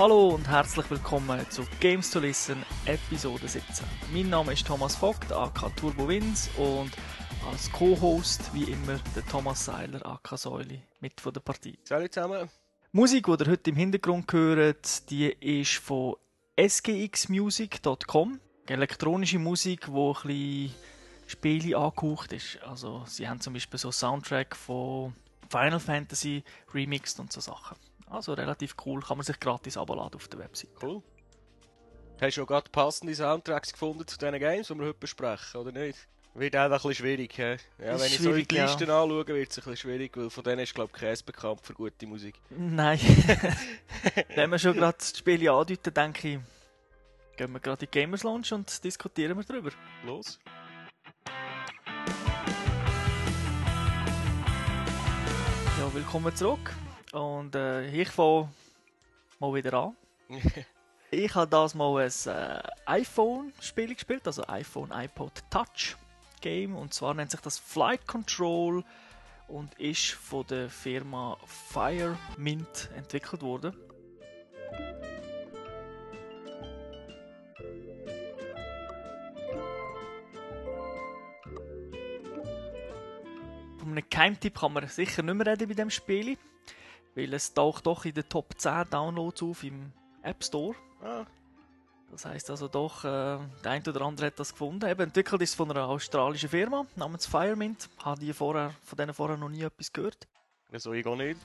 Hallo und herzlich willkommen zu Games to Listen Episode 17. Mein Name ist Thomas Vogt, AK Turbo Wins und als Co-Host wie immer der Thomas Seiler, AK Säuli, mit von der Partie. Salut zusammen. Die Musik, die ihr heute im Hintergrund hört, die ist von sgxmusic.com. Elektronische Musik, die ein bisschen Spiele angehaucht ist. Also sie haben zum Beispiel so Soundtrack von Final Fantasy remixed und so Sachen. Also relativ cool, kann man sich gratis abladen auf der Website. Cool. Hast du auch gerade passende Soundtracks gefunden zu diesen Games, die wir heute besprechen, oder nicht? Wird auch ein bisschen schwierig, he? Ja, Ist wenn ich so die ja. Listen anschaue, wird es ein bisschen schwierig, weil von denen ist, glaube ich, keins bekannt für gute Musik. Nein. Wenn wir schon gerade das Spiel andeuten, denke ich, gehen wir gerade in die Gamers Lounge und diskutieren wir darüber. Los. Ja, willkommen zurück. Und äh, ich fange mal wieder an. Ich habe das mal ein äh, iPhone-Spiel gespielt, also iPhone iPod Touch Game. Und zwar nennt sich das Flight Control und ist von der Firma Firemint entwickelt worden. Von einem Geheimtipp kann man sicher nicht mehr reden bei dem Spiel, weil es taucht doch in den Top 10 Downloads auf im App Store. ah, Das heißt also doch, äh, der ein oder andere hat das gefunden. Eben entwickelt ist es von einer australischen Firma namens Firemint. Habe die vorher, von denen vorher noch nie etwas gehört. wieso ich gar nicht?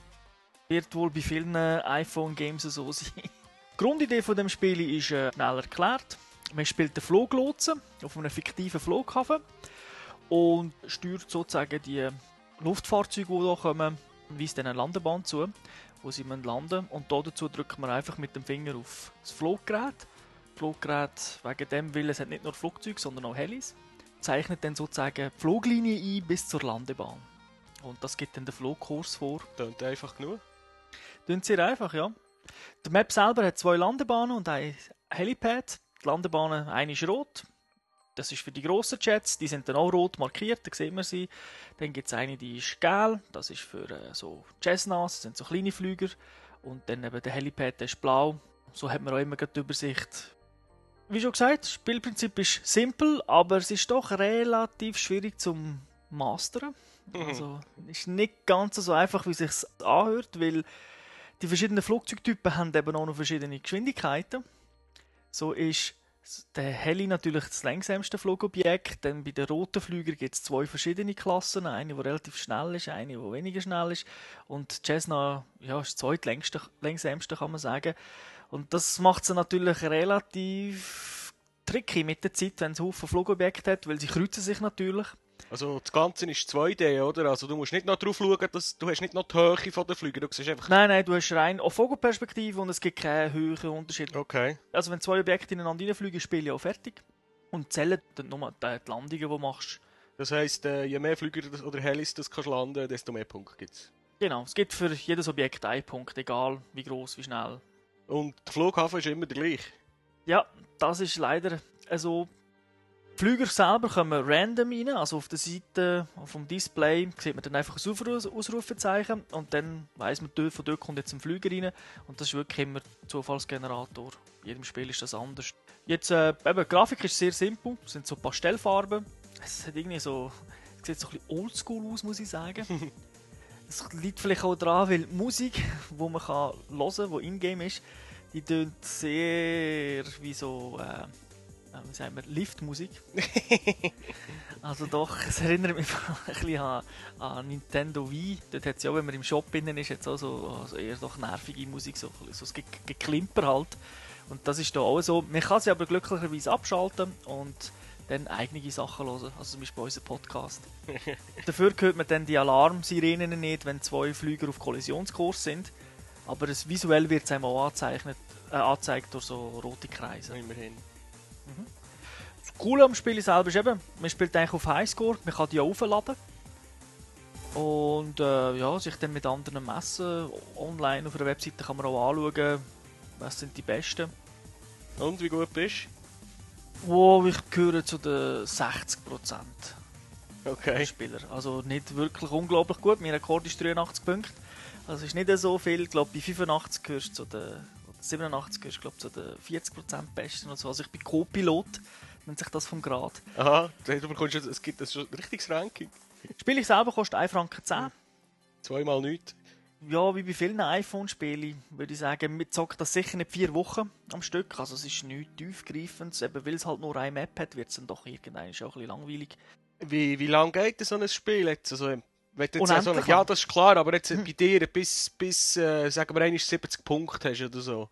Wird wohl bei vielen iPhone-Games so sein. Die Grundidee von dem Spiel ist äh, schnell erklärt. Man spielt den Fluglotsen auf einem fiktiven Flughafen und steuert sozusagen die Luftfahrzeuge, die hier kommen, weist dann eine Landebahn zu, wo sie müssen landen Und da dazu drückt man einfach mit dem Finger auf das Fluggerät. Das Fluggerät, wegen dem, weil es hat nicht nur Flugzeuge, sondern auch Helis, zeichnet dann sozusagen die Fluglinie ein bis zur Landebahn. Und das gibt dann den Flugkurs vor. Tönt einfach genug. Tun sehr einfach, ja. Die Map selber hat zwei Landebahnen und ein Helipad. Die Landebahnen, eine ist rot. Das ist für die grossen Jets, die sind dann auch rot markiert, da sieht man sie. Dann gibt es eine, die ist gelb, das ist für äh, so Cessnas, das sind so kleine Flüger. Und dann eben der Helipad, der ist blau. So hat man auch immer die Übersicht. Wie schon gesagt, das Spielprinzip ist simpel, aber es ist doch relativ schwierig zum Mastern. Also, ist nicht ganz so einfach, wie es sich anhört, weil die verschiedenen Flugzeugtypen haben eben auch noch verschiedene Geschwindigkeiten. So ist der Heli natürlich das langsamste Flugobjekt. Dann bei den roten Flügern gibt es zwei verschiedene Klassen. Eine, die relativ schnell ist, eine, die weniger schnell ist. Und die Cessna ja, ist das zweitlängste, langsamste, kann man sagen. Und das macht sie natürlich relativ tricky mit der Zeit, wenn es Haufen Flugobjekte hat, weil sie kreuzen sich natürlich. Also das Ganze ist 2D, oder? Also du musst nicht noch drauf schauen, dass du hast nicht noch die Höhe von den Flügen, du siehst einfach... Nein, nein, du hast rein auf Vogelperspektive und es gibt keinen höheren Unterschied. Okay. Also wenn zwei Objekte ineinander reinfliegen, ist das Spiel ja auch fertig. Und zählen dann nur die Landungen, die du machst. Das heisst, äh, je mehr Flüger oder Helis das kannst landen, desto mehr Punkte gibt's. Genau, es gibt für jedes Objekt einen Punkt, egal wie groß, wie schnell. Und der Flughafen ist immer der gleiche. Ja, das ist leider so. Die Flüger selber kommen random rein, also auf der Seite vom Display sieht man dann einfach ein Ausru- Ausrufezeichen und dann weiss man, von dort kommt jetzt ein Flüger rein und das ist wirklich immer Zufallsgenerator. In jedem Spiel ist das anders. Jetzt, äh, eben, die Grafik ist sehr simpel, es sind so Pastellfarben. Es hat irgendwie so, es sieht so ein bisschen oldschool aus, muss ich sagen. Es liegt vielleicht auch daran, weil die Musik, die man kann hören kann, die in-game ist, die tönt sehr wie so, äh, wie sagen wir, Liftmusik. also doch, es erinnert mich ein bisschen an, an Nintendo Wii. Dort hat es ja, wenn man im Shop innen ist, jetzt auch so also eher doch nervige Musik, so, ein so Ge Geklimper halt. Und das ist da auch so. Man kann sie aber glücklicherweise abschalten und dann eigene Sachen hören, also zum Beispiel unseren Podcast. Dafür hört man dann die Alarmsirenen nicht, wenn zwei Flüger auf Kollisionskurs sind. Aber es, visuell wird es einem auch angezeichnet, äh, angezeigt durch so rote Kreise. Immerhin. Das Coole am Spiel selber ist eben, man spielt eigentlich auf Highscore, man kann die aufladen. Und äh, ja, sich dann mit anderen messen. Online auf einer Webseite kann man auch anschauen, was sind die besten. Und wie gut bist Wow, ich gehöre zu den 60% Okay. Spieler. Also nicht wirklich unglaublich gut. Mein Rekord ist 83 Punkte. Also ist nicht so viel. Ich glaube, bei 85 gehörst du zu den, oder 87 gehörst glaube zu den 40% Besten und so. Also ich bin Co-Pilot, nennt sich das vom Grad. Aha, du bekommst, es gibt das schon ein richtiges Ranking. Spiele ich selber kostet 1 Franken 10. Zweimal nichts. Ja, wie bei vielen iPhone-Spielen, würde ich sagen, wir zocken das sicher nicht vier Wochen am Stück. Also es ist nichts tiefgreifendes. Eben weil es halt nur eine Map hat, wird es dann doch irgendwann schon ein bisschen langweilig. Wie, wie lange geht denn so ein Spiel jetzt? Also, wenn jetzt Unendlich so eine, lang. ja, das ist klar, aber jetzt bei dir bis, bis äh, sagen wir, einmal 70 Punkte hast oder so.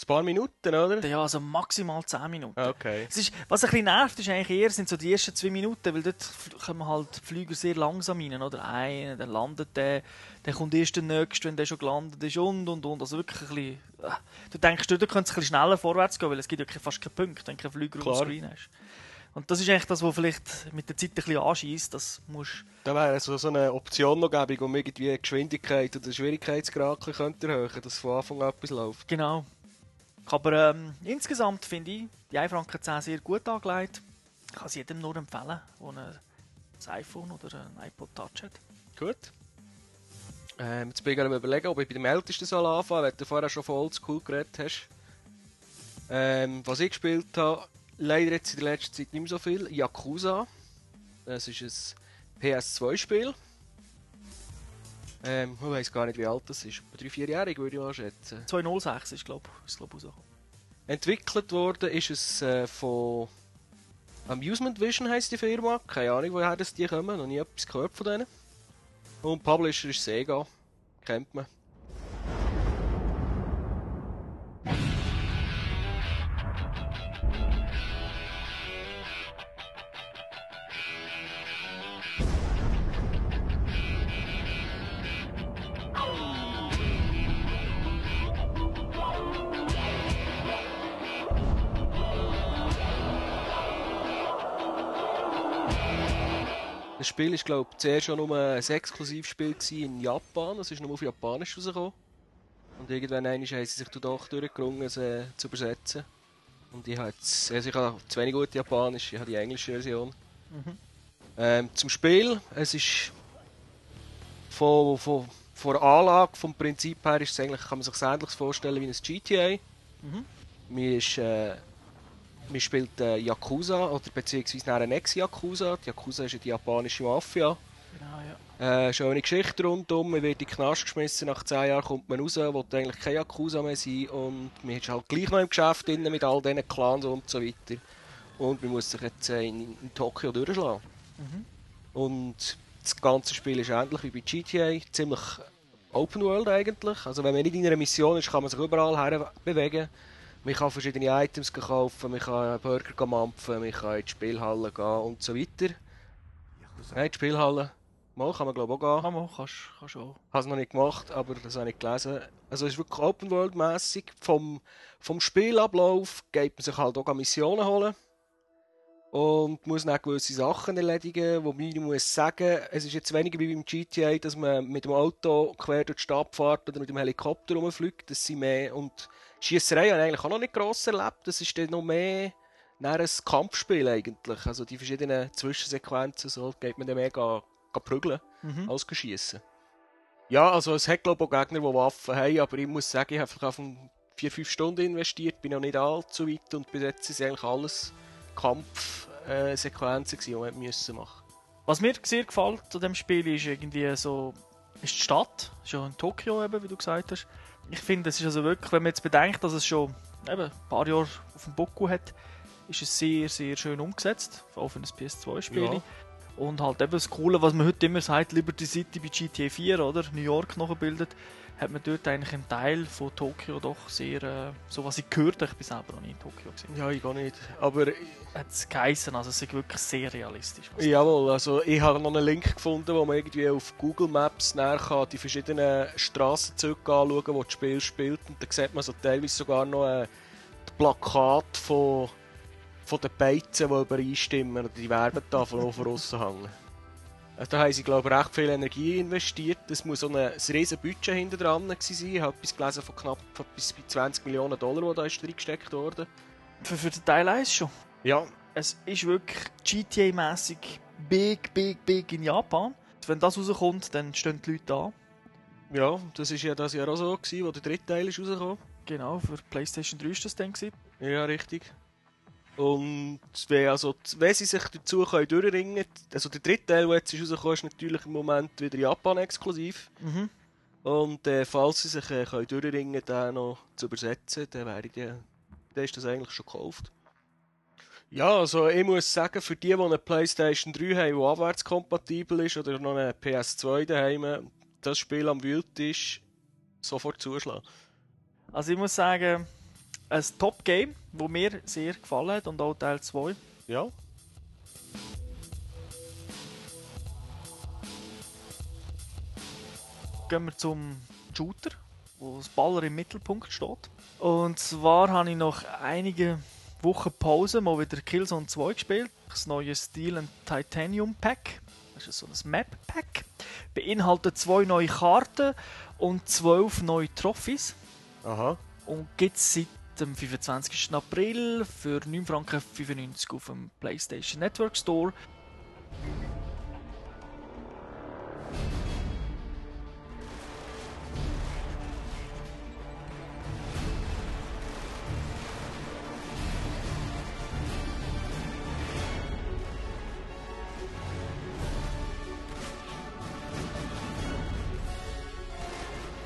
Ein paar Minuten, oder? Ja, also maximal 10 Minuten. Okay. Es ist, was ein bisschen nervt, ist eigentlich eher sind so die ersten zwei Minuten, weil dort kommen halt die Flüger sehr langsam rein, oder? Einer, dann landet der, dann kommt erst der Nächste, wenn der schon gelandet ist und und und. Also wirklich ein bisschen... äh, Du denkst, du könntest ein bisschen schneller vorwärts gehen, weil es gibt ja fast keinen Punkt, wenn du keinen Flüger auf. Screen hast. Und das ist eigentlich das, was vielleicht mit der Zeit ein bisschen anschießt, das musst Da wäre also so eine Option noch gäbe, um irgendwie die Geschwindigkeit oder den Schwierigkeitsgrad ein bisschen könnte erhöhen dass von Anfang an etwas läuft. Genau. Aber ähm, insgesamt finde ich die 1 Franken 10 sehr gut angelegt. Ich kann es jedem nur empfehlen, der ein iPhone oder ein iPod Touch hat. Gut. Ähm, jetzt bin ich gerade überlegen, ob ich bei dem Ältesten soll anfangen, weil du vorher schon von Oldschool geredet hast. Ähm, was ich gespielt habe, leider jetzt in der letzten Zeit nicht mehr so viel. Yakuza. Das ist ein PS2-Spiel. Ähm, ich weiß gar nicht, wie alt das ist. Etwa 3-4-jährig würde ich mal schätzen. 206 ist, glaube ich, glaub, rausgekommen. Entwickelt worden ist es äh, von Amusement Vision heisst die Firma. Keine Ahnung, woher das die kommen. Noch nie etwas gehört von denen. Und Publisher ist Sega. Kennt man. Spiel ist glaube ich zuerst schon nur ein Exklusivspiel in Japan. Es ist nur auf Japanisch rausgekommen. Und irgendwann haben sie sich doch durchgerungen, es äh, zu übersetzen. Und ich habe jetzt, also ich habe zu wenig gut Japanisch, ich habe die englische Version. Ähm, zum Spiel, es ist von, von, von der Anlage, vom Prinzip her ist es eigentlich, kann man sich ähnlich vorstellen wie ein GTA. Mhm. Man, ist, äh, man spielt äh, Yakuza oder beziehungsweise nachher ein Ex-Yakuza. Die Yakuza ist ja die japanische Mafia. Genau, ja. Äh, schöne Geschichte rundum, man wird in den Knast geschmissen, nach 10 Jahren kommt man raus, will eigentlich kein Yakuza mehr sein und man ist halt gleich noch im Geschäft drin mit all diesen Clans und so weiter. Und man muss sich jetzt äh, in, in Tokio durchschlagen. Mhm. Und das ganze Spiel ist ähnlich wie bei GTA, ziemlich Open World eigentlich. Also wenn man nicht in einer Mission ist, kann man sich überall her bewegen. Man kann verschiedene Items kaufen, man kann Burger mampfen, man kann in die Spielhalle gehen und so weiter. Nein, in die Spielhalle. Mal kann man glaube ich auch gehen. Kann man, kannst, kannst auch. habe es noch nicht gemacht, aber das habe ich gelesen. Also es ist wirklich Open World mäßig. Vom, vom Spielablauf geht man sich halt auch Missionen holen und muss dann gewisse Sachen erledigen, wobei ich muss sagen, es ist jetzt weniger wie beim GTA, dass man mit dem Auto quer durch die Stadt fährt oder mit dem Helikopter rumfliegt, das sind mehr und Schiesserei habe ich eigentlich auch noch nicht gross erlebt, das ist dann noch mehr dann ein Kampfspiel eigentlich, also die verschiedenen Zwischensequenzen, so geht man dann mehr ga, ga prügeln Mhm. als schiessen. Ja, also es hat glaube ich auch Gegner, die Waffen haben, aber ich muss sagen, ich habe vielleicht auf 4-5 Stunden investiert, bin noch nicht allzu weit und bis jetzt sind eigentlich alles Kampfsequenzen, die wir müssen machen Was mir sehr gefällt an dem Spiel ist irgendwie so, ist die Stadt, schon in Tokio eben, wie du gesagt hast. Ich finde, es ist also wirklich, wenn man jetzt bedenkt, dass es schon eben ein paar Jahre auf dem Buckel hat, ist es sehr, sehr schön umgesetzt, auch für ein PS2-Spiel. Ja. Und halt eben das Coole, was man heute immer sagt, Liberty City bei GTA 4, oder? New York nachgebildet, hat man dort eigentlich einen Teil von Tokio doch sehr, äh, so was ich gehört habe, ich bin selber noch nie in Tokio gesehen, Ja, ich gar nicht. Aber hat es geheißen, also es ist wirklich sehr realistisch. jawohl, also ich habe noch einen Link gefunden, wo man irgendwie auf Google Maps näher kann die verschiedenen Strassenzüge anschauen kann, wo das Spiel spielt. Und da sieht man so teilweise sogar noch ein Plakat von, von den Beizen, die übereinstimmen, oder die Werbetafeln, die von außen hängen. Also da haben sie, glaube ich, recht viel Energie investiert. Es muss so ein, ein riesen Budget hinter dran sein. Ich habe etwas gelesen von knapp von bis bei 20 Millionen Dollar, die da ist reingesteckt worden. Für, für den Teil 1 schon. Ja, Es ist wirklich GTA-mäßig big, big, big in Japan. Wenn das rauskommt, dann stehen die Leute da. ja, das ist ja das Jahr auch so, gewesen, wo der dritte Teil ist rausgekommen. Genau, für PlayStation 3 ist das dann. Gewesen. Ja, richtig. Und wenn, also, wenn sie sich dazu können durchringen also der dritte Teil, der jetzt ist rausgekommen ist, natürlich im Moment wieder Japan exklusiv. Mhm. Und äh, falls sie sich äh, können durchringen den noch zu übersetzen, dann, wäre die, dann ist das eigentlich schon gekauft. Ja, also ich muss sagen, für die, die eine Playstation 3 haben, die abwärtskompatibel ist, oder noch eine PS2 daheim, das Spiel am Wildtisch sofort zuschlagen. Also ich muss sagen, ein Top-Game, das mir sehr gefallen hat und auch Teil 2. Ja, Gehen wir zum Shooter, wo das Baller im Mittelpunkt steht. Und zwar habe ich nach einigen Wochen Pause mal wieder Killzone 2 gespielt. Das neue Steel and Titanium Pack. Das ist so ein Map Pack. Beinhaltet zwei neue Karten und zwölf neue Trophys. aha. Und gibt es seit dem 25. April für 9,95 Franken auf dem PlayStation Network Store.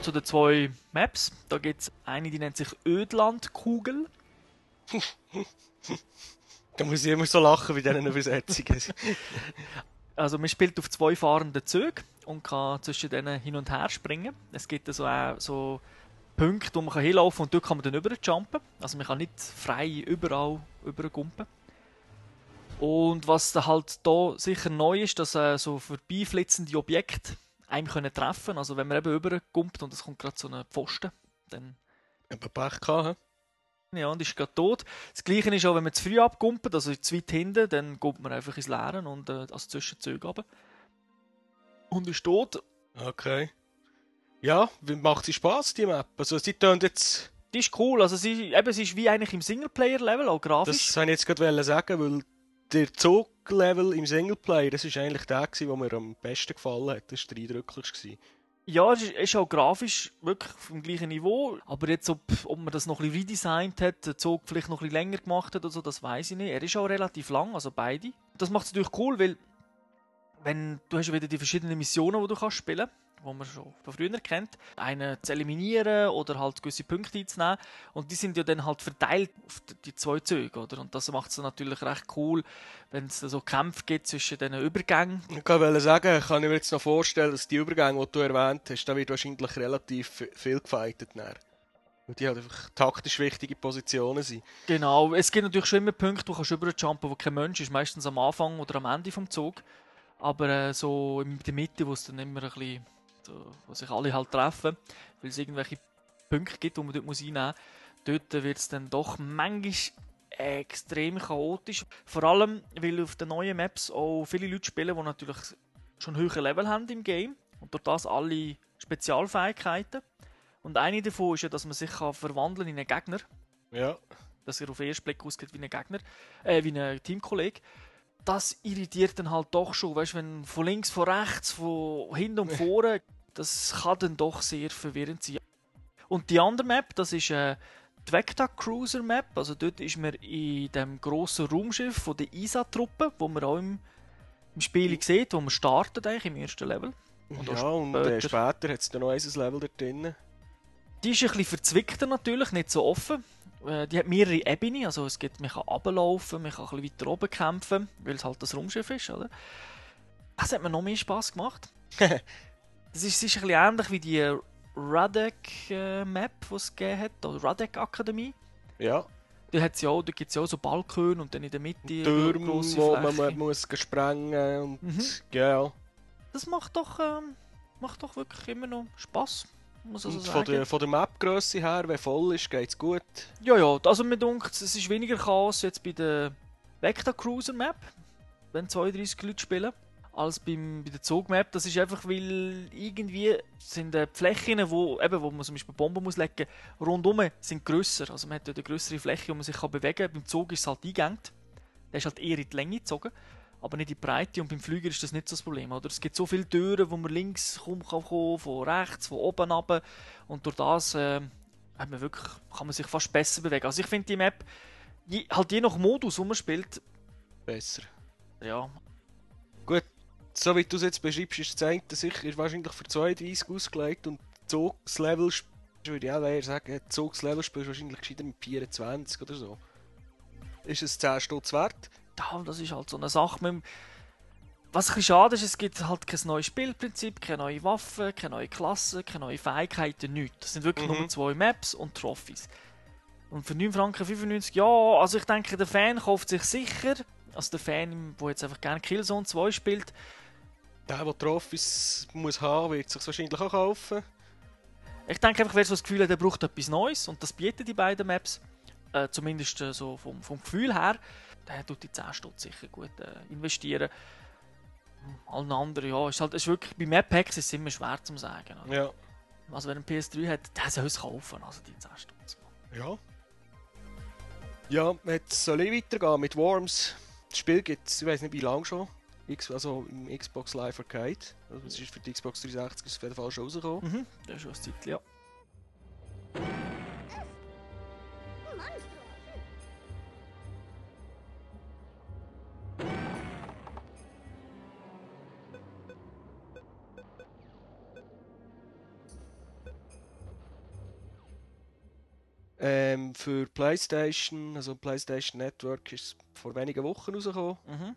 Zu den zwei Maps. Da gibt es eine, die nennt sich Ödlandkugel. Da muss ich immer so lachen bei diesen Übersetzungen. Also man spielt auf zwei fahrenden Zügen und kann zwischen denen hin und her springen. Es gibt also auch so Punkte, wo man kann hinlaufen kann und dort kann man dann überjumpen. Also man kann nicht frei überall übergumpen. Und was da halt da sicher neu ist, dass äh, so vorbeiflitzende Objekte einem können treffen. Also wenn man eben übergumpt und es kommt gerade so ein Pfosten, dann Aber Pech gehabt, hä? ja, und ist gerade tot. Das gleiche ist auch, wenn man zu früh abgumpelt, also zu weit hinten, dann kommt man einfach ins Leeren und äh, also zwischen Züge runter. Und ist tot. Okay. Ja, macht sie Spaß die Map? Also sie tönt jetzt... Die ist cool, also sie, eben, sie ist wie eigentlich im Singleplayer-Level, auch grafisch. Das wollte ich jetzt gerade sagen, weil der Zuglevel im Singleplayer, das ist eigentlich der, gewesen, der mir am besten gefallen hat. Das war der eindrücklichste. Ja, es ist, auch grafisch wirklich auf dem gleichen Niveau. Aber jetzt, ob, ob man das noch ein bisschen redesigned hat, den Zug vielleicht noch ein bisschen länger gemacht hat oder so, das weiß ich nicht. Er ist auch relativ lang, also beide. Das macht es natürlich cool, weil wenn du hast ja wieder die verschiedenen Missionen, die du kannst spielen wo man schon von früher kennt, einen zu eliminieren oder halt gewisse Punkte einzunehmen. Und die sind ja dann halt verteilt auf die- zwei Züge, oder? Und das macht es natürlich recht cool, wenn es so Kämpfe gibt zwischen diesen Übergängen. Ich wollte sagen, kann ich mir jetzt noch vorstellen, dass die Übergänge, die du erwähnt hast, da wird wahrscheinlich relativ viel gefightet. Dann. Weil die halt einfach taktisch wichtige Positionen sind. Genau, es gibt natürlich schon immer Punkte, wo du kannst überjumpen, wo kein Mensch ist, meistens am Anfang oder am Ende vom Zug. Aber äh, so in der Mitte, wo es dann immer ein bisschen, wo sich alle halt treffen, weil es irgendwelche Punkte gibt, die man dort muss einnehmen muss, dort wird es dann doch manchmal extrem chaotisch. Vor allem, weil auf den neuen Maps auch viele Leute spielen, die natürlich schon höhere Level haben im Game und durch das alle Spezialfähigkeiten. Und eine davon ist ja, dass man sich kann verwandeln in einen Gegner Ja. dass er auf den ersten Blick aussieht wie ein Gegner, äh, wie ein Teamkollege. Das irritiert dann halt doch schon, weißt du, wenn von links, von rechts, von hinten und vorne, das kann dann doch sehr verwirrend sein. Und die andere Map, das ist äh, die Vecta Cruiser Map, also dort ist man in dem grossen Raumschiff von der ISA-Truppe, wo man auch im, im Spiel sieht, wo man startet eigentlich im ersten Level. Und ja, und äh, später- später hat es dann noch ein Level dort drin. Die ist ein bisschen verzwickter natürlich, nicht so offen. Äh, Die hat mehrere Ebenen, also es gibt, man kann runterlaufen, man kann ein bisschen weiter oben kämpfen, weil es halt das Raumschiff ist, oder? Das hat mir noch mehr Spass gemacht. Das ist, es ist ein bisschen ähnlich wie die Radek-Map, die es gegeben hat, oder Radek-Akademie. Ja, Da, hat's ja auch, da gibt es ja auch so Balkone und dann in der Mitte Türme, grosse wo man muss sprengen und Mhm. ja. Das macht doch, ähm, macht doch wirklich immer noch Spass, muss also Und sagen. von der, von der Mapgröße her, wenn voll ist, geht es gut. Ja, ja, also mir dunkt, es ist weniger Chaos jetzt bei der Vecta Cruiser Map, wenn 32 Leute spielen, als beim, bei der Zug Map. Das ist einfach, weil irgendwie sind äh, die Flächen, wo, eben, wo man zum Beispiel Bomben muss legen rundum sind grösser. Also man hat dort eine größere Fläche, wo man sich kann bewegen kann. Beim Zug ist es halt eingängt. Der ist halt eher in die Länge gezogen, aber nicht in die Breite. Und beim Flüger ist das nicht so das Problem. Oder? Es gibt so viele Türen, wo man links kommen kann, von rechts, von oben runter. Und durch das äh, hat man wirklich, kann man sich fast besser bewegen. Also ich finde die Map, je, halt je nach Modus, wo man spielt, Besser. ja, So wie du es jetzt beschreibst, ist das eine sicher wahrscheinlich für 32 ausgelegt und Zugslevel würde ich auch eher sagen, Zugslevel spielst du wahrscheinlich gescheiter mit 24 oder so. Ist es 10 Stutz wert? Das ist halt so eine Sache. Mit was ein bisschen schade ist, es gibt halt kein neues Spielprinzip, keine neue Waffen, keine neue Klassen, keine neuen Fähigkeiten, nichts. Das sind wirklich Mhm. nur zwei Maps und Trophies. Und für 9 Franken 95, ja, also ich denke, der Fan kauft sich sicher, also der Fan, der jetzt einfach gerne Killzone 2 spielt, Der, der Trophys muss haben, wird sich wahrscheinlich auch kaufen. ich denke einfach, wer so das Gefühl hat, er braucht etwas Neues und das bieten die beiden Maps, äh, zumindest äh, so vom, vom Gefühl her, der tut die 10 Stutz sicher gut äh, investieren. Allen anderen, ja, ist halt, ist wirklich, bei Map Packs ist es immer schwer zu sagen. Oder? Ja. Also wenn er einen PS3 hat, der soll es kaufen, also die 10 Stutz. Ja. Ja, jetzt soll ich weitergehen mit Worms. Das Spiel gibt es, ich weiß nicht wie lange schon. X, also im Xbox Live Arcade. Also es ist für die Xbox 360 ist auf jeden Fall schon rausgekommen. Mhm, das ist schon ein Zeitchen, ja. Ähm, für PlayStation, also PlayStation Network, ist es vor wenigen Wochen rausgekommen. Mhm.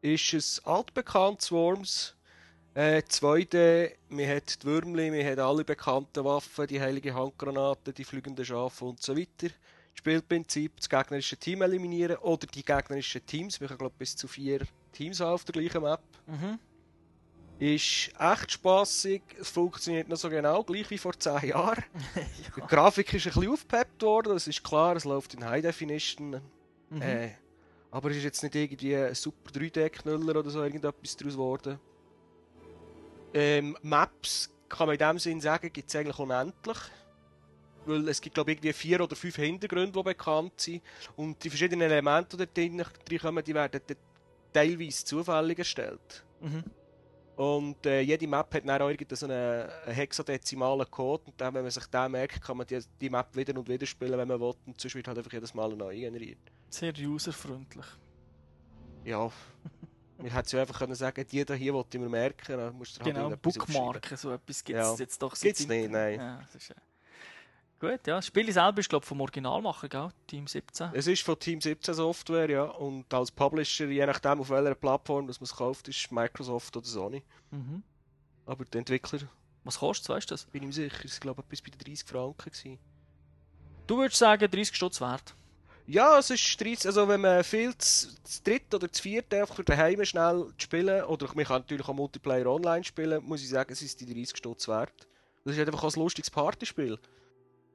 Ist es altbekannt, Worms. Äh, 2D, man hat die Würmli, man hat alle bekannten Waffen, die heilige Handgranate, die fliegenden Schafe und so weiter. Spielprinzip, das gegnerische Team eliminieren oder die gegnerischen Teams, wir können glaube bis zu vier Teams haben auf der gleichen Map. Mhm. Ist echt spaßig, es funktioniert noch so genau gleich wie vor 10 Jahren. Die ja. Grafik ist ein bisschen aufgepeppt worden, das ist klar, es läuft in High Definition. Mhm. Äh, aber es ist jetzt nicht irgendwie ein super 3D-Knüller oder so irgendetwas daraus geworden. Ähm, Maps kann man in dem Sinn sagen, gibt es eigentlich unendlich. Weil es gibt glaube ich irgendwie vier oder fünf Hintergründe, die bekannt sind. Und die verschiedenen Elemente, die da drin kommen, die werden teilweise zufällig erstellt. Mhm. Und äh, jede Map hat dann auch irgendeinen so hexadezimalen Code. Und dann, wenn man sich den merkt, kann man die, die Map wieder und wieder spielen, wenn man will. Und sonst wird halt einfach jedes Mal neu generiert. Sehr userfreundlich. Ja, man hätte ja einfach können sagen, da hier wollte ich mir merken, dann musst du halt Genau. Bookmarken, so etwas gibt es Ja. jetzt doch seit Gibt's Zeiten. nicht, nein. Ja. Gut, ja. Das Spiel selber ist, glaube ich, vom Originalmacher, gell? Team 17. Es ist von Team 17 Software, ja, und als Publisher, je nachdem auf welcher Plattform man es kauft, ist Microsoft oder Sony. Mhm. Aber der Entwickler, Was kostet weißt du das? bin ich mir sicher, ist glaube etwas bei den 30 Franken gewesen. Du würdest sagen, 30 Stutz wert. Ja, es ist 30, also wenn man viel zu, zu dritt oder zu viert einfach daheim schnell spielen, oder man kann natürlich auch Multiplayer online spielen, muss ich sagen, es ist die 30 Stutz wert. Das ist halt einfach auch ein lustiges Partyspiel.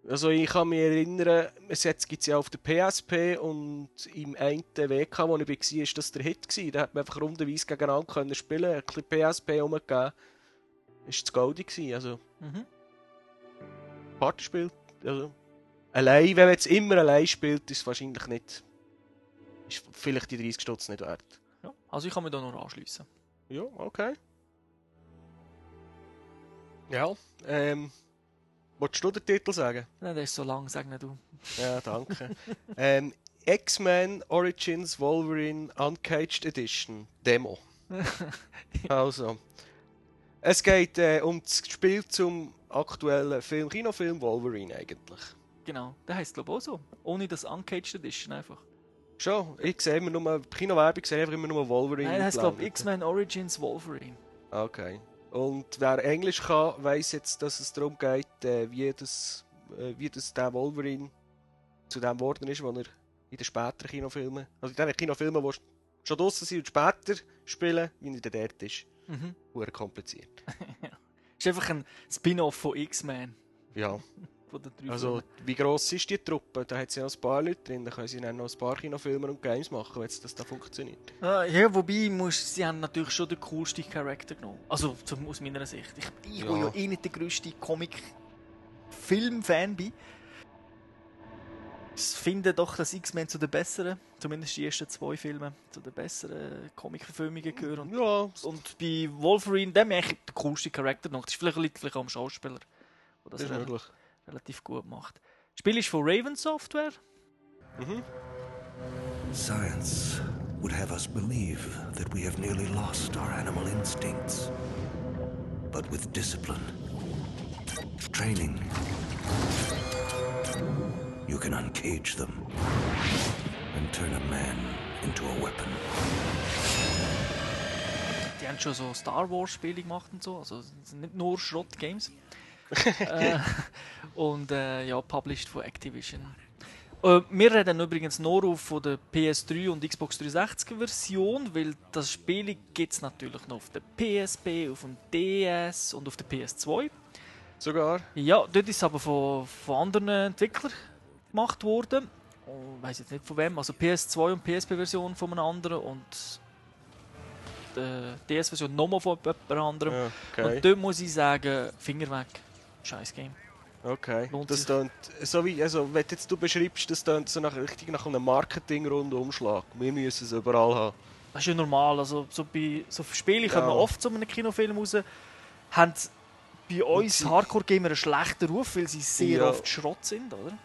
Also ich kann mich erinnern, es gibt es ja auf der PSP und im einen WK, wo ich war, ist das der Hit gewesen. Da hat man einfach rundenweise gegeneinander können spielen, ein bisschen PSP rumgegeben. Ist das Goldie gewesen, also Mhm. Partyspiel. Also, allein, wenn man jetzt immer allein spielt, ist es wahrscheinlich nicht. Ist vielleicht die 30 Stutz nicht wert. Ja. Also ich kann mich da noch anschliessen. Ja, okay. Ja, ähm. Wolltest du den Titel sagen? Nein, der ist so lang, sag nicht du. Ja, danke. ähm, X-Men Origins Wolverine Uncaged Edition Demo. Also. Es geht äh, um das Spiel zum aktuellen Film, Kinofilm Wolverine eigentlich. Genau, der heisst glaube ich auch so. Ohne das Uncaged Edition einfach. Schon, ich sehe immer nur, Kinowerbung sehe ich einfach immer nur Wolverine. Nein, der heisst glaube. X-Men Origins Wolverine. Okay. Und wer Englisch kann, weiß jetzt, dass es darum geht, äh, wie, das, äh, wie das der Wolverine zu dem geworden ist, was er in den späteren Kinofilmen, also in den Kinofilmen, die schon draussen sind und später spielen, wie er dort ist. Mhm. Hure kompliziert. Ist einfach ein Spin-off von X-Men. Ja, Von den drei also wie gross ist die Truppe? Da hat sie ja noch ein paar Leute drin, da können sie dann noch ein paar Kinofilme und Games machen, wenn das da funktioniert. Ah, ja, wobei, muss, sie haben natürlich schon den coolsten Charakter genommen. Also zum, aus meiner Sicht. Ich, ich Ja. wo ja eh nicht der grösste Comic-Film-Fan bin. finde doch, dass X-Men zu den besseren, zumindest die ersten zwei Filme, zu den besseren Comic-Verfilmungen gehören. Und, Ja, und bei Wolverine, dem eigentlich der coolste Charakter noch. Das ist vielleicht, vielleicht auch am Schauspieler, das ist möglich. Relativ gut macht. Das Spiel ist von Raven Software. Mhm. Science would have us believe that we have nearly lost our animal instincts. But with discipline, training, you can uncage them and turn a man into a weapon. Die haben schon so Star Wars Spiele gemacht und so, also nicht nur Schrott-Games. Äh, und äh, ja, published von Activision. Äh, wir reden übrigens nur auf von der PS3 und Xbox 360 Version, weil das Spiel gibt es natürlich noch auf der PSP, auf dem DS und auf der PS2. Sogar. Ja, dort ist es aber von, von anderen Entwicklern gemacht worden. Ich weiß jetzt nicht von wem, also PS2 und PSP-Version von einem anderen und die DS-Version nochmal von jemand anderem. Okay. Und dort muss ich sagen, Finger weg. Scheiß Game. Okay. Lohnt Das tönt, so wie, also, wenn jetzt du beschreibst, das tönt so nach, richtig nach einem Marketing-Rundumschlag. Wir müssen es überall haben. Das ist ja normal. Also, so bei so Spielen Ja. kommen oft zu einem Kinofilm raus. Haben bei uns Hardcore-Gamer einen schlechten Ruf, weil sie sehr Ja. oft Schrott sind, oder?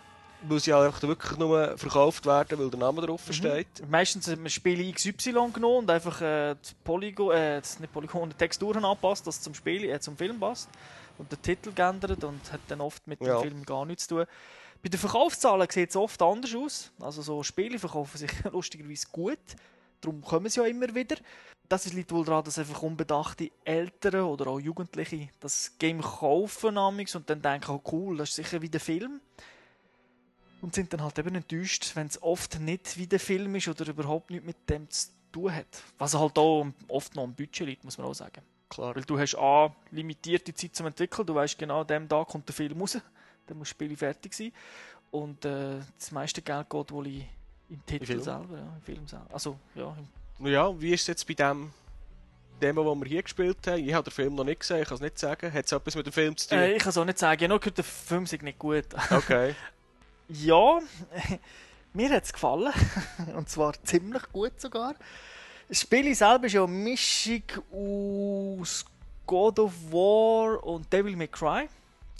Weil sie halt einfach wirklich nur verkauft werden, weil der Name drauf steht. Meistens hat man Spiele XY genommen und einfach äh, die Polygon, äh, nicht Polygon, Texturen angepasst, dass es zum Spiel, äh, zum Film passt. Und den Titel geändert und hat dann oft mit Ja. dem Film gar nichts zu tun. Bei den Verkaufszahlen sieht es oft anders aus. Also so Spiele verkaufen sich lustigerweise gut. Darum kommen sie ja immer wieder. Das liegt wohl daran, dass einfach unbedachte Eltern oder auch Jugendliche das Game kaufen und dann denken, oh cool, das ist sicher wie der Film. Und sind dann halt eben enttäuscht, wenn es oft nicht wie der Film ist oder überhaupt nichts mit dem zu tun hat. Was halt auch oft noch am Budget liegt, muss man auch sagen. Klar. Weil du hast A, limitierte Zeit zum Entwickeln, du weißt genau, an dem Tag kommt der Film raus, dann muss das Spiel fertig sein. Und äh, das meiste Geld geht wohl in, im Titel selber, ja, im Film selber. Also, ja, Ja, wie ist es jetzt bei dem Demo, das wir hier gespielt haben? Ich habe den Film noch nicht gesehen, ich kann es nicht sagen. Hat es etwas mit dem Film zu tun? Äh, ich kann es auch nicht sagen, ich habe nur gehört, der Film sei nicht gut. Okay. ja, mir hat es gefallen. Und zwar ziemlich gut sogar. Das Spiel selber ist ja eine Mischung aus God of War und Devil May Cry.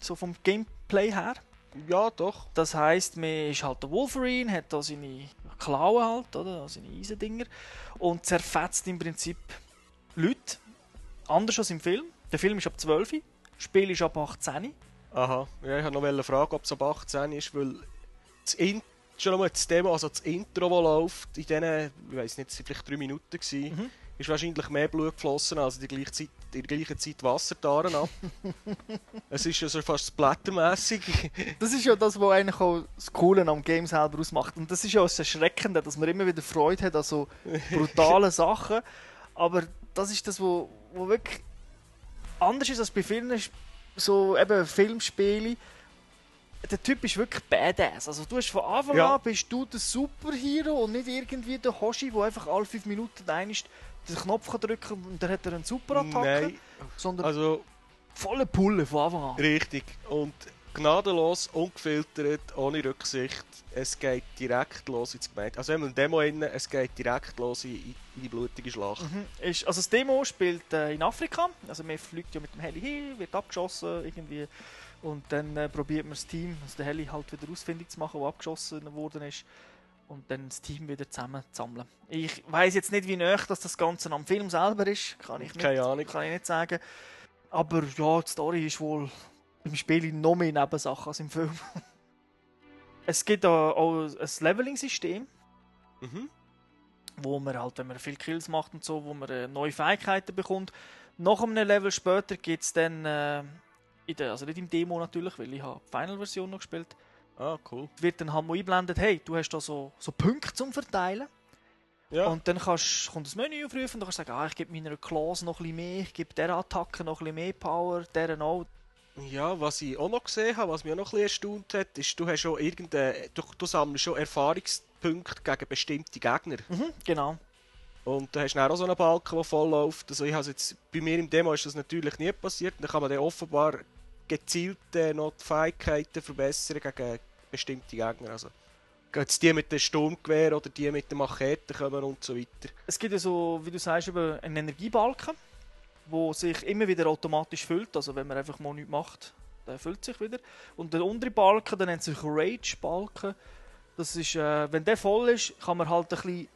So vom Gameplay her. Ja, doch. Das heisst, man ist halt der Wolverine, hat da seine Klauen halt, oder? Seine Eisendinger. Und zerfetzt im Prinzip Leute. Anders als im Film. Der Film ist ab 12, das Spiel ist ab 18. Aha. Ja, ich wollte noch fragen, ob es ab 18 ist, weil das In schon einmal das Demo, also das Intro, das läuft, in diesen, ich weiß nicht, es waren vielleicht drei Minuten, gewesen, Mhm. ist wahrscheinlich mehr Blut geflossen, als in der gleichen Zeit, in der gleichen Zeit Wasser daran ab. es ist ja so fast splattermässig. Das ist ja das, was eigentlich auch das Coole am Game selber ausmacht. Und das ist ja auch das Erschreckende, dass man immer wieder Freude hat an so brutalen Sachen. Aber das ist das, wo wirklich anders ist als bei vielen so eben Filmspielen. Der Typ ist wirklich badass. Also du hast von Anfang Ja. an bist du der Superhero und nicht irgendwie der Hoshi, der einfach alle fünf Minuten den Knopf kann drücken und dann hat er eine Superattacke. Nein, Sondern also volle Pulle von Anfang an. richtig. Und gnadenlos, ungefiltert, ohne Rücksicht. Es geht direkt los ins Gemeinde. Also wenn man eine Demo innen, es geht direkt los in, in die blutige Schlacht. Mhm. Ist, also das Demo spielt äh, in Afrika. Also man fliegt ja mit dem Heli hin, wird abgeschossen irgendwie. Und dann äh, probiert man das Team, also der Heli halt wieder ausfindig zu machen, wo abgeschossen worden ist. Und dann das Team wieder zusammen zu sammeln. Ich weiß jetzt nicht, wie nah dass das Ganze am Film selber ist. Kann ich nicht, Keine Ahnung. Kann ich nicht sagen. Aber ja, die Story ist wohl im Spiel noch mehr Nebensachen als im Film. es gibt auch, auch ein Leveling-System Mhm. wo man halt, wenn man viel Kills macht und so, wo man äh, neue Fähigkeiten bekommt. Nach einem Level später gibt es dann, äh, in der, also nicht im Demo natürlich, weil ich habe die Final-Version noch gespielt, Ah, cool. wird dann halt mal eingeblendet, hey, du hast da so, so Punkte zum Verteilen. Ja. Und dann kannst, kommt das Menü aufrufen und dann kannst du sagen, ah, ich gebe meiner Clause noch ein bisschen mehr, ich gebe dieser Attacke noch ein bisschen mehr Power, dieser auch. Ja, was ich auch noch gesehen habe, was mich auch noch ein bisschen erstaunt hat, ist, du hast schon irgendeine, du, du sammelst schon Erfahrungspunkte gegen bestimmte Gegner. Mhm, genau. Und du hast dann auch so einen Balken, der voll läuft. Also ich jetzt, bei mir im Demo ist das natürlich nie passiert. Dann kann man dann offenbar gezielt äh, noch die Fähigkeiten verbessern gegen bestimmte Gegner. Also jetzt die mit dem Sturmgewehr oder die mit der Machete kommen und so weiter. Es gibt ja so, wie du sagst, einen Energiebalken, wo sich immer wieder automatisch füllt. Also wenn man einfach mal nichts macht, der füllt sich wieder. Und der untere Balken, der nennt sich Rage-Balken. Das ist, äh, wenn der voll ist, kann man halt ein bisschen,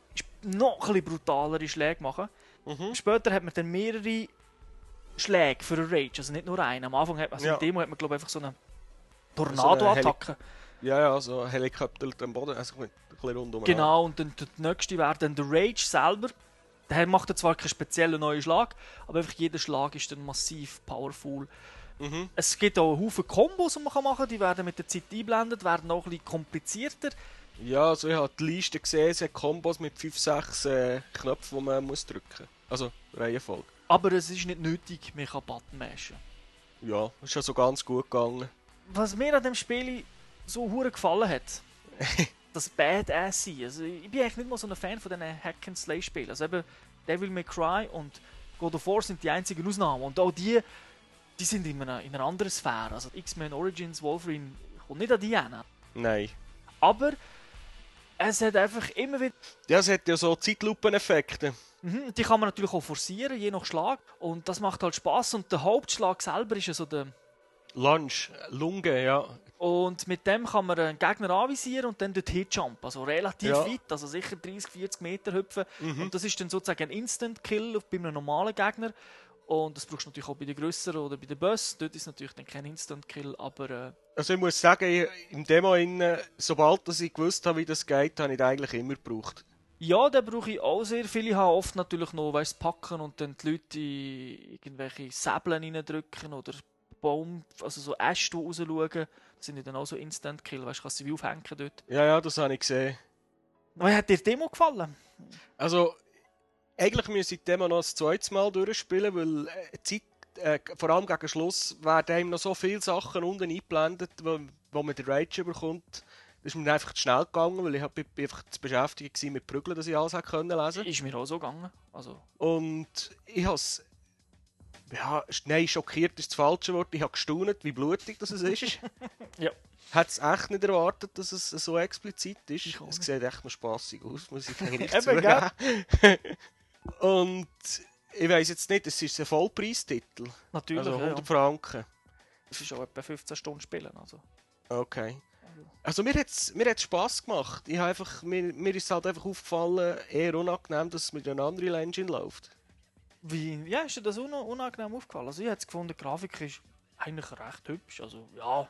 noch ein bisschen brutalere Schläge machen. Mhm. Später hat man dann mehrere Schläge für einen Rage, also nicht nur einen. Am Anfang hat man, also Ja. in Demo hat man glaube ich einfach so eine Tornado-Attacke. Ja, ja, so ein Helikopter am Boden, also ein bisschen rundum. Genau, und dann der nächste wäre dann der Rage selber. Der macht dann zwar keinen speziellen neuen Schlag, aber einfach jeder Schlag ist dann massiv powerful. Mhm. Es gibt auch einen Haufen Kombos, die man machen kann. Die werden mit der Zeit eingeblendet, werden auch ein bisschen komplizierter. Ja, also ich habe die Liste gesehen, es hat Kombos mit 5, 6 äh, Knöpfen, die man muss drücken muss. Also Reihenfolge. Aber es ist nicht nötig, man kann Button mashen. Ja, ist ja so ganz gut gegangen. Was mir an dem Spiel so hure gefallen hat, das Badass sein. Also ich bin eigentlich nicht mal so ein Fan von diesen Hack-and-Slay-Spielen. Also eben Devil May Cry und God of War sind die einzigen Ausnahmen. Und auch die, die sind in einer, in einer anderen Sphäre. Also X-Men Origins Wolverine kommt nicht an die hin. Nein. Aber es hat einfach immer wieder... Ja, es hat ja so Zeitlupeneffekte. Mhm, die kann man natürlich auch forcieren, je nach Schlag. Und das macht halt Spaß. Und der Hauptschlag selber ist ja so der... Lunge, Lunge, ja. Und mit dem kann man einen Gegner anvisieren und dann dort Hitjump. Also relativ Ja. weit, also sicher 30, 40 Meter hüpfen. Mhm. Und das ist dann sozusagen ein Instant-Kill bei einem normalen Gegner. Und das brauchst du natürlich auch bei den grösseren oder bei den Boss. Dort ist natürlich dann kein Instant-Kill, aber äh, Also ich muss sagen, ich- im Demo, innen, sobald dass ich gewusst habe, wie das geht, habe ich das eigentlich immer gebraucht. Ja, den brauche ich auch sehr viel. Ich habe oft natürlich noch weißt, packen und dann die Leute in irgendwelche Säbeln reindrücken oder Baum, also so Äste, rausschauen. Das sind ja dann auch so Instant-Kill, weißt du, kannst sie wie aufhängen dort. Ja, ja, das habe ich gesehen. Wie hat dir die Demo gefallen? Also, eigentlich müsste ich die Demo noch ein zweites Mal durchspielen, weil äh, Zeit, äh, vor allem gegen Schluss, werden einem noch so viele Sachen unten eingeblendet, wo, wo man den Rage bekommt. Das ist mir einfach zu schnell gegangen, weil ich hab, bin einfach zu beschäftigt war mit Prügeln, dass ich alles hätte können lesen Ist mir auch so gegangen. Also, Und ich habe ja, nein, schockiert ist das falsche Wort. Ich habe gestaunt, wie blutig das es ist. Ja. Hätte es echt nicht erwartet, dass es so explizit ist. Ich Es sieht echt noch spaßig aus, muss ich eigentlich Eben, zugeben. Und ich weiß jetzt nicht, es ist ein Vollpreistitel. natürlich. Also ja, 100 ja. Franken. Das ist auch etwa 15 Stunden spielen. Also. Okay. Also mir hat es mir hat's Spass gemacht. Ich einfach, mir, mir ist halt einfach aufgefallen, eher unangenehm, dass es mit einer Unreal Engine läuft. Wie, ja, ist dir das un unangenehm aufgefallen? Also, ich hätte gefunden, die Grafik ist eigentlich recht hübsch. Also, ja.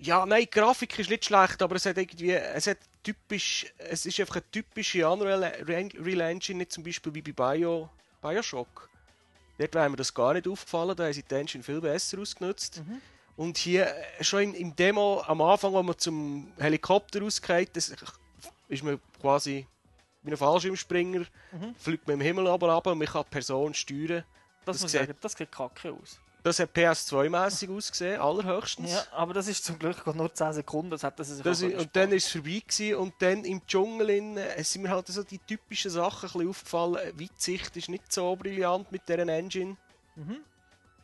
Ja, nein, die Grafik ist nicht schlecht, aber es hat irgendwie, es hat typisch, es ist einfach eine typische Unreal Real Engine, nicht zum Beispiel wie bei Bio, Bioshock. Dort wäre mir das gar nicht aufgefallen, da haben sie die Engine viel besser ausgenutzt. Und hier, äh, schon im, Demo, am Anfang, wo man zum Helikopter rausgeht, das ist man quasi wie ein Fallschirmspringer, fliegt man im Himmel aber ab und man kann die Person steuern. Das, Das muss sieht- ich sagen, das sieht kacke aus. Das hat PS2-mässig ausgesehen, allerhöchstens. Ja, aber das ist zum Glück nur 10 Sekunden. Das hätte sie sich Das auch i- können und dann ist es vorbei gewesen, und dann im Dschungel in, äh, sind mir halt so die typischen Sachen ein bisschen aufgefallen. Äh, Weitsicht ist nicht so brillant mit dieser Engine. Mhm.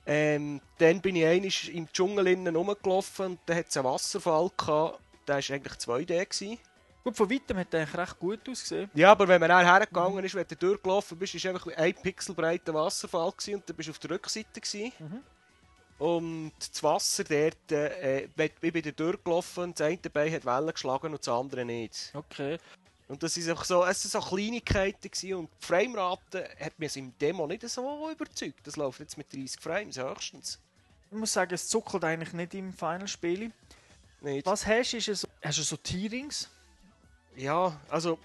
Ähm, dann bin ich einmal im Dschungel innen rumgelaufen und da hat es einen Wasserfall gehabt. Der war eigentlich 2D. Gewesen. Gut, von weitem hat er eigentlich recht gut ausgesehen. Ja, aber wenn man dann hergegangen ist, wenn du durchgelaufen bist, ist einfach ein Pixel breiter Wasserfall gewesen, und dann bist du auf der Rückseite. Gewesen. Mhm. Und das Wasser dort, äh, ich bin durchgelaufen das eine Bein hat Wellen geschlagen und das andere nicht. Okay. Und das ist einfach so, es sind so Kleinigkeiten gewesen und die Framerate hat mich im Demo nicht so überzeugt. Das läuft jetzt mit 30 Frames höchstens. Ich muss sagen, es zuckelt eigentlich nicht im Final-Spiel. Was hast du? Ist es, hast du so Tierings? Ja, also,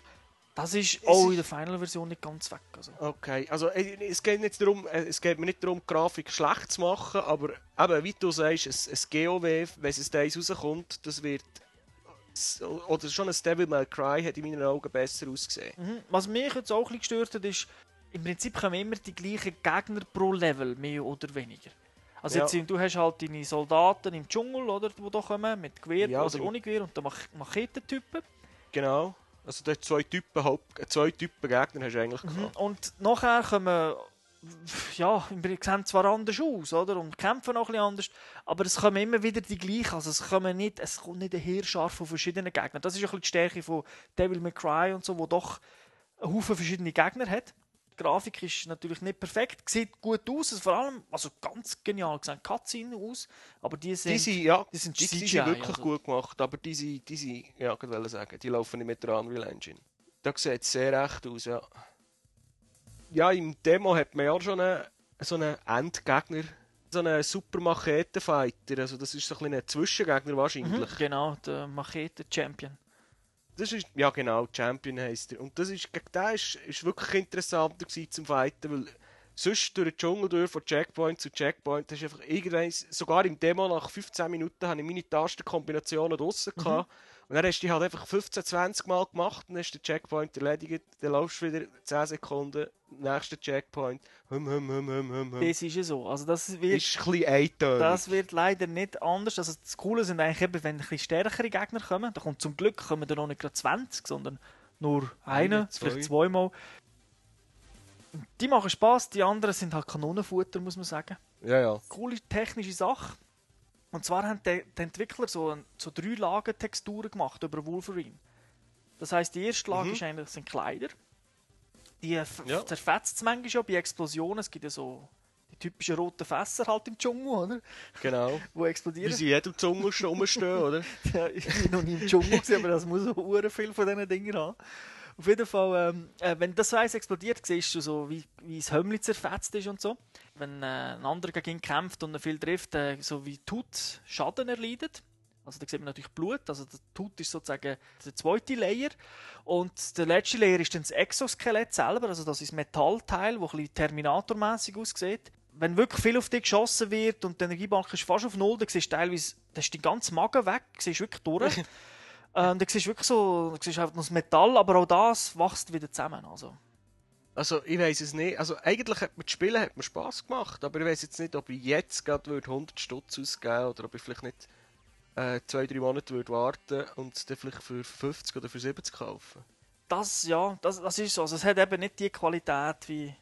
Das ist auch in der Final-Version nicht ganz weg. Also. okay. Also, äh, es geht, nicht darum, äh, es geht mir nicht darum, die Grafik schlecht zu machen, aber eben, wie du sagst, ein, ein GOW, wenn es da rauskommt, das wird. Oder schon ein Devil May Cry hat in meinen Augen besser ausgesehen. Mhm. Was mich jetzt auch ein gestört hat, ist, im Prinzip kommen immer die gleichen Gegner pro Level, mehr oder weniger. Also Ja. jetzt, du hast halt deine Soldaten im Dschungel, oder, die da kommen, mit Gewehr Ja, oder ohne Gewehr und dann Mach Machetentypen. Genau. Also, da zwei Typen, Haupt, zwei Typen Gegner hast du eigentlich Mhm. gehabt. Und nachher kommen ja, wir sehen zwar anders aus, oder? Und kämpfen auch ein bisschen anders, aber es kommen immer wieder die gleichen. Also es, kommen nicht, es kommt nicht ein Heerschar von verschiedenen Gegnern. Das ist ein bisschen die Stärke von Devil May Cry und so, wo doch einen Haufen verschiedene Gegner hat. Die Grafik ist natürlich nicht perfekt, sieht gut aus, also vor allem, also ganz genial gesehen, Cutscene aus, aber die sind, Die sind, ja, die sind die, CGI, sind wirklich also. gut gemacht, aber die sind, die sind ja, ich wollte sagen, die laufen nicht mit der Unreal Engine. Da sieht es sehr echt aus, ja. Ja, im Demo hat man ja schon einen, so einen Endgegner, so einen super Machete-Fighter, also das ist so ein bisschen ein Zwischengegner wahrscheinlich. Mhm, genau, der Machete Champion. Das ist, ja genau, Champion heisst er. Und das ist, gegen den ist, ist wirklich interessanter gewesen zum Fighten, weil sonst durch den Dschungel durch, von Checkpoint zu Checkpoint, hast du einfach irgendwann, sogar im Demo nach 15 Minuten, habe ich meine Tastenkombinationen draussen gehabt. Und dann hast du die halt einfach 15, 20 Mal gemacht, dann ist der Checkpoint erledigt, dann laufst du wieder 10 Sekunden, nächster Checkpoint, hum, hum, hum, hum, hum, hum. Das ist ja so. Also das wird, Ist ein bisschen das wird leider nicht anders. Also das Coole sind eigentlich eben, wenn ein bisschen stärkere Gegner kommen, da kommt zum Glück kommen dann noch nicht gerade 20, sondern nur Eine, einer, zwei. vielleicht zweimal. Die machen Spaß, die anderen sind halt Kanonenfutter, muss man sagen. Ja, ja. Coole technische Sache. Und zwar haben die, die Entwickler so, ein- so drei Lagen Texturen gemacht über Wolverine. Das heißt, die erste Lage Mhm. ist eigentlich, sind Kleider. Die Ja. zerfetzt es manchmal schon bei Explosionen. Es gibt ja so die typischen roten Fässer halt im Dschungel, oder? Genau. Wo Wie explodieren. sie in jedem Dschungel schon rumstehen, oder? Ja, ich bin noch nie im Dschungel gesehen, aber das muss auch viel von diesen Dingen haben. Auf jeden Fall, ähm, äh, wenn das Eis explodiert, siehst du so, wie, wie das Hömmli zerfetzt ist und so. Wenn äh, ein anderer gegen ihn kämpft und ihn viel trifft, äh, so wie Tut Schaden erleidet. Also da sieht man natürlich Blut, also der Tut ist sozusagen der zweite Layer. Und der letzte Layer ist dann das Exoskelett selber, also das ist das Metallteil, das ein bisschen Terminatormäßig aussieht. Wenn wirklich viel auf dich geschossen wird und die Energiebank ist fast auf Null, dann siehst du teilweise, da ist dein ganzer Magen weg, du siehst wirklich durch. ähm, dann siehst du wirklich so, du siehst einfach noch das Metall, aber auch das wächst wieder zusammen. Also. Also, ich weiß es nicht. Also, eigentlich hat mir das Spielen hat mir Spaß gemacht, aber ich weiß jetzt nicht, ob ich jetzt gerade würde 100 Stutz ausgeben oder ob ich vielleicht nicht äh, zwei, drei Monate würde warten und es dann vielleicht für 50 oder für 70 kaufen. Das, ja, das, das ist so. Also es hat eben nicht die Qualität wie...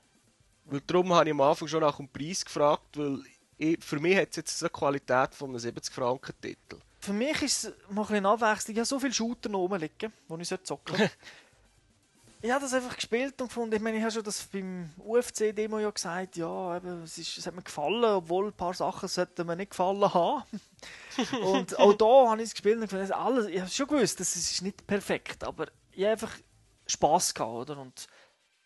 Weil darum habe ich am Anfang schon nach dem Preis gefragt, weil ich, für mich hat es jetzt so eine Qualität von einem 70 Franken Titel. Für mich ist es mal ein bisschen Abwechslung. Ich habe so viele Shooter rumliegen, die ich zocken sollte. ich habe das einfach gespielt und gefunden, ich meine, ich habe schon das beim UFC-Demo ja gesagt, ja, eben, es, ist, es hat mir gefallen, obwohl ein paar Sachen sollten mir nicht gefallen haben. und auch da habe ich es gespielt und gefunden, alles, ich habe schon gewusst, das ist nicht perfekt, aber ich habe einfach Spass gehabt, oder? Und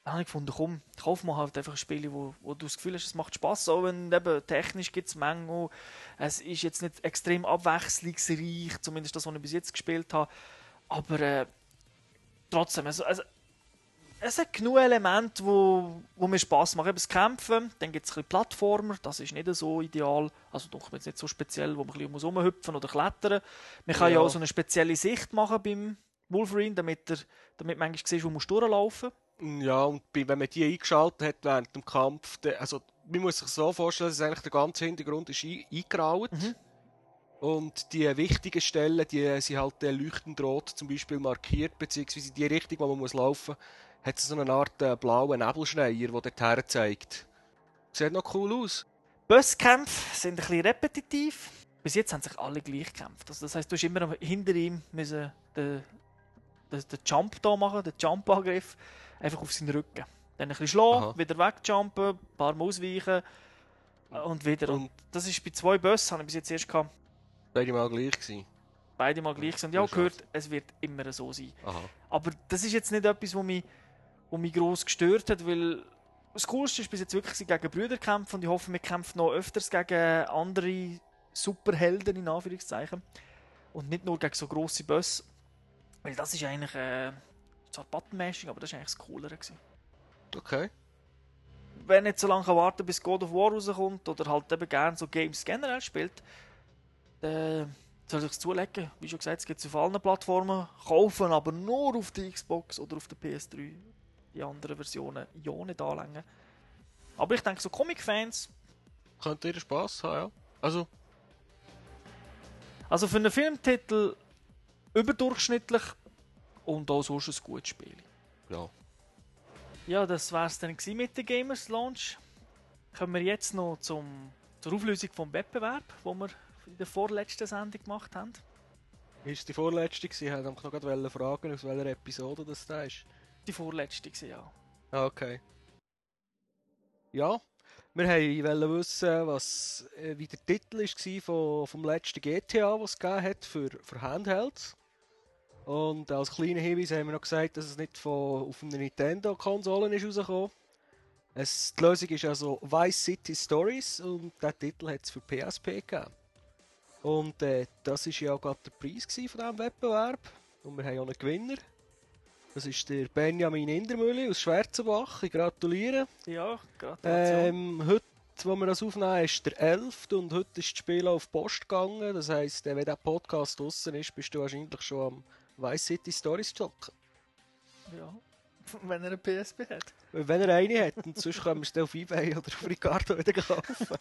dann habe ich gefunden, komm, kauf mal halt einfach ein Spiel, wo, wo du das Gefühl hast, es macht Spaß, auch wenn eben technisch gibt es Mängel. Es ist jetzt nicht extrem abwechslungsreich, zumindest das, was ich bis jetzt gespielt habe. Aber äh, trotzdem, also, also, es hat genug Elemente, wo, wo mir Spaß machen. Eben das Kämpfen, dann gibt es ein bisschen Plattformer, das ist nicht so ideal. Also doch jetzt nicht so speziell, wo man ein bisschen muss rumhüpfen oder klettern. Man kann ja. Ja. auch so eine spezielle Sicht machen beim Wolverine, damit, er, damit man eigentlich sieht, wo man durchlaufen Ja, und wenn man die eingeschaltet hat während dem Kampf, also man muss sich so vorstellen, dass eigentlich der ganze Hintergrund ist ein, eingraut. Mhm. Und die wichtigen Stellen, die sind halt leuchtend rot zum Beispiel markiert, beziehungsweise die Richtung, wo man muss laufen muss, hat so eine Art äh, blauen Nebelschneier, der dorthin zeigt. Sieht noch cool aus. Bosskämpfe sind ein bisschen repetitiv. Bis jetzt haben sich alle gleich gekämpft. Also das heisst, du hast immer hinter ihm müssen den, den, den Jump da machen, den Jump-Angriff, einfach auf seinen Rücken. Dann ein bisschen schlagen, Aha. wieder wegjumpen, ein paar Mal ausweichen und wieder. Und Und das ist bei zwei Bossen, habe ich bis jetzt erst gehabt, beide mal gleich gewesen. beide mal gleich. Und ja, Das ist gehört, es wird immer so sein. Aha. Aber das ist jetzt nicht etwas, was mich, was mich gross gestört hat, weil das Coolste ist bis jetzt wirklich, gegen Brüder kämpfen und ich hoffe, wir kämpfen noch öfters gegen andere Superhelden, in Anführungszeichen. Und nicht nur gegen so grosse Bosse. Weil das ist eigentlich, äh, zwar Button-Mashing, aber das ist eigentlich das Coolere gewesen. Okay. Wer nicht so lange kann warten bis God of War rauskommt oder halt eben gerne so Games generell spielt, der soll sich zulegen. Wie schon gesagt, es gibt es auf allen Plattformen. Kaufen aber nur auf der Xbox oder auf der PS3. Die anderen Versionen ja nicht anlängen. Aber ich denke, so Comic-Fans, Könnte ihr Spass haben, ja. Also, also für einen Filmtitel überdurchschnittlich und auch sonst ein gutes Spiel. ja. Ja, das war es dann mit der Gamers Launch. Kommen wir jetzt noch zum, zur Auflösung vom Wettbewerb, wo wir in der vorletzten Sendung gemacht haben. Ist die vorletzte gewesen? Ich wollte noch gerade fragen, aus welcher Episode das da ist. Die vorletzte gewesen, ja. Okay. Ja, wir wollten wissen, was, äh, wie der Titel war von, vom letzten GTA, was es hat für, für Handhelds. Und als kleiner Hinweis haben wir noch gesagt, dass es nicht von, auf einer Nintendo-Konsole ist rausgekommen. Es, die Lösung ist also Vice City Stories und der Titel hat es für PSP gegeben. Und äh, das war ja auch gerade der Preis von diesem Wettbewerb. Und wir haben auch einen Gewinner. Das ist der Benjamin Indermühle aus Schwarzenbach. Ich gratuliere. Ja, Gratulation. Ähm, heute, wo wir das aufnehmen, ist der 11. und heute ist das Spiel auf Post gegangen. Das heisst, äh, wenn der Podcast draußen ist, bist du wahrscheinlich schon am Vice City Stories zocken. ja. Wenn er eine PSP hat. Wenn er eine hat, und sonst können wir es dann auf Ebay oder auf Ricardo wieder kaufen.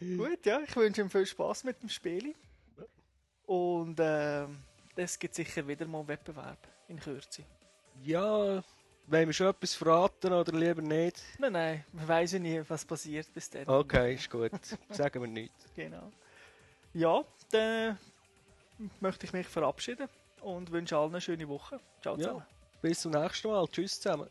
Gut, ja, ich wünsche ihm viel Spaß mit dem Spiel. Und ähm, es gibt sicher wieder mal einen Wettbewerb in Kürze. Ja, wollen wir schon etwas verraten oder lieber nicht? Nein, nein, weiß ja nie, was passiert bis dann. Okay, ist gut. Sagen wir nichts. Genau. Ja, dann möchte ich mich verabschieden und wünsche allen eine schöne Woche. Ciao Ja. zusammen. Bis zum nächsten Mal. Tschüss zusammen.